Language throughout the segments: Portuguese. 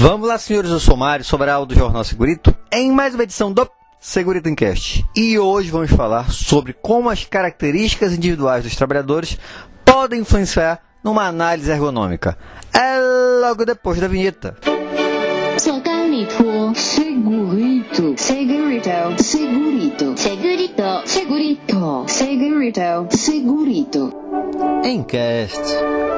Vamos lá, senhores, eu sou Mário Sobral do Jornal Segurito, em mais uma edição do Segurito Encast. E hoje vamos falar sobre como as características individuais dos trabalhadores podem influenciar numa análise ergonômica. É logo depois da vinheta. Segurito, segurito, segurito, segurito, segurito, segurito, segurito, segurito. Encast.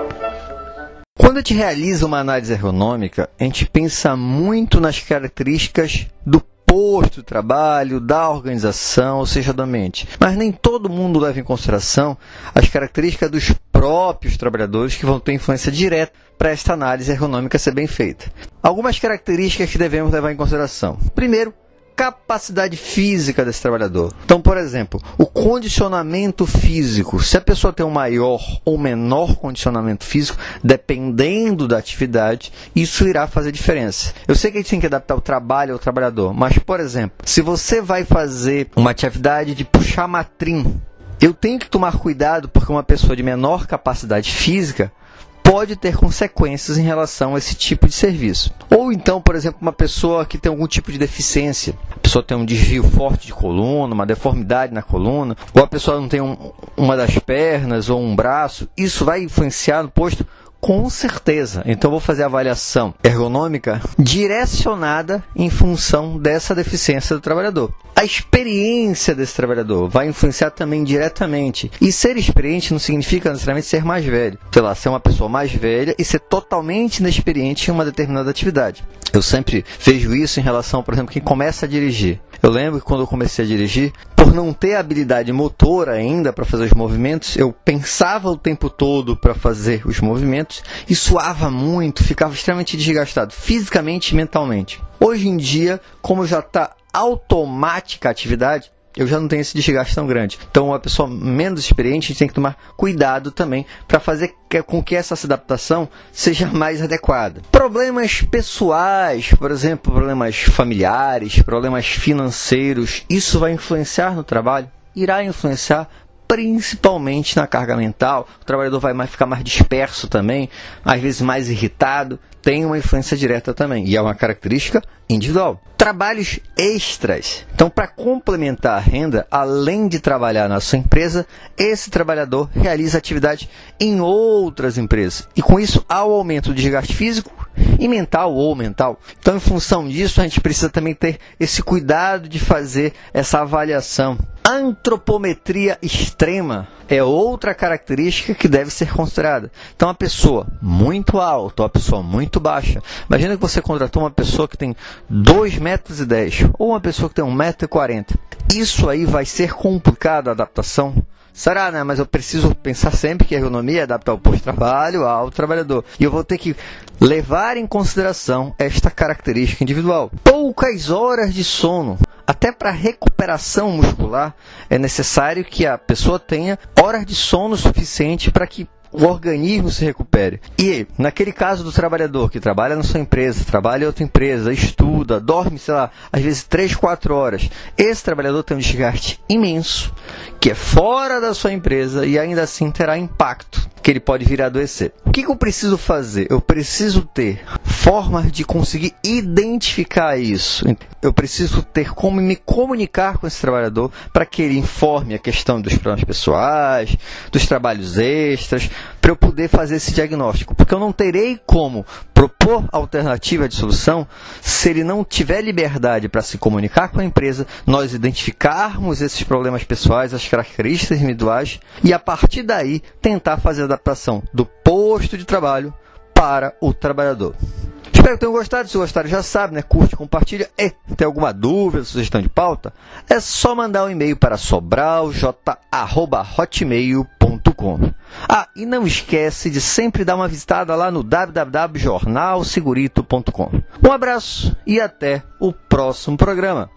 Quando a gente realiza uma análise ergonômica, a gente pensa muito nas características do posto de trabalho, da organização, ou seja, do ambiente. Mas nem todo mundo leva em consideração as características dos próprios trabalhadores que vão ter influência direta para esta análise ergonômica ser bem feita. Algumas características que devemos levar em consideração. Primeiro, capacidade física desse trabalhador. Então, por exemplo, o condicionamento físico. Se a pessoa tem um maior ou menor condicionamento físico, dependendo da atividade, isso irá fazer diferença. Eu sei que a gente tem que adaptar o trabalho ao trabalhador, mas, por exemplo, se você vai fazer uma atividade de puxar matrim, eu tenho que tomar cuidado porque uma pessoa de menor capacidade física pode ter consequências em relação a esse tipo de serviço. Ou então, por exemplo, uma pessoa que tem algum tipo de deficiência, a pessoa tem um desvio forte de coluna, uma deformidade na coluna, ou a pessoa não tem um, uma das pernas ou um braço, isso vai influenciar no posto com certeza. Então vou fazer a avaliação ergonômica direcionada em função dessa deficiência do trabalhador. A experiência desse trabalhador vai influenciar também diretamente. E ser experiente não significa necessariamente ser mais velho. Sei lá, ser uma pessoa mais velha e ser totalmente inexperiente em uma determinada atividade. Eu sempre vejo isso em relação, por exemplo, quem começa a dirigir. Eu lembro que quando eu comecei a dirigir, por não ter habilidade motora ainda para fazer os movimentos, eu pensava o tempo todo para fazer os movimentos e suava muito, ficava extremamente desgastado, fisicamente e mentalmente. Hoje em dia, como já está automática a atividade, eu já não tenho esse desgaste tão grande. Então, uma pessoa menos experiente tem que tomar cuidado também para fazer com que essa adaptação seja mais adequada. Problemas pessoais, por exemplo, problemas familiares, problemas financeiros, isso vai influenciar no trabalho? Irá influenciar principalmente na carga mental. O trabalhador vai mais, ficar mais disperso também, às vezes mais irritado, tem uma influência direta também, e é uma característica individual. Trabalhos extras. Então, para complementar a renda, além de trabalhar na sua empresa, esse trabalhador realiza atividade em outras empresas. E com isso, há o aumento do desgaste físico e mental ou mental. Então, em função disso, a gente precisa também ter esse cuidado de fazer essa avaliação. Antropometria extrema é outra característica que deve ser considerada. Então, uma pessoa muito alta uma pessoa muito baixa. Imagina que você contratou uma pessoa que tem 2,10 metros e dez, ou uma pessoa que tem 1,40 metro. 40. Isso aí vai ser complicado a adaptação Será, né? Mas eu preciso pensar sempre que a ergonomia é adaptar o posto de trabalho ao trabalhador. E eu vou ter que levar em consideração esta característica individual. Poucas horas de sono. Até para recuperação muscular é necessário que a pessoa tenha horas de sono suficiente para que o organismo se recupere. E naquele caso do trabalhador que trabalha na sua empresa, trabalha em outra empresa, estuda, dorme, sei lá, às vezes 3, 4 horas, esse trabalhador tem um desgaste imenso, que é fora da sua empresa e ainda assim terá impacto que ele pode vir a adoecer. O que, que eu preciso fazer? Eu preciso ter formas de conseguir identificar isso. Eu preciso ter como me comunicar com esse trabalhador para que ele informe a questão dos problemas pessoais, dos trabalhos extras, para eu poder fazer esse diagnóstico. Porque eu não terei como propor alternativa de solução se ele não tiver liberdade para se comunicar com a empresa, nós identificarmos esses problemas pessoais, as características individuais e a partir daí tentar fazer a adaptação do posto de trabalho para o trabalhador. Espero que tenham gostado. Se gostaram, já sabe, né? Curte, compartilha. E tem alguma dúvida, sugestão de pauta? É só mandar um e-mail para sobralj@hotmail.com. Ah, e não esquece de sempre dar uma visitada lá no www.jornalsegurito.com. Um abraço e até o próximo programa.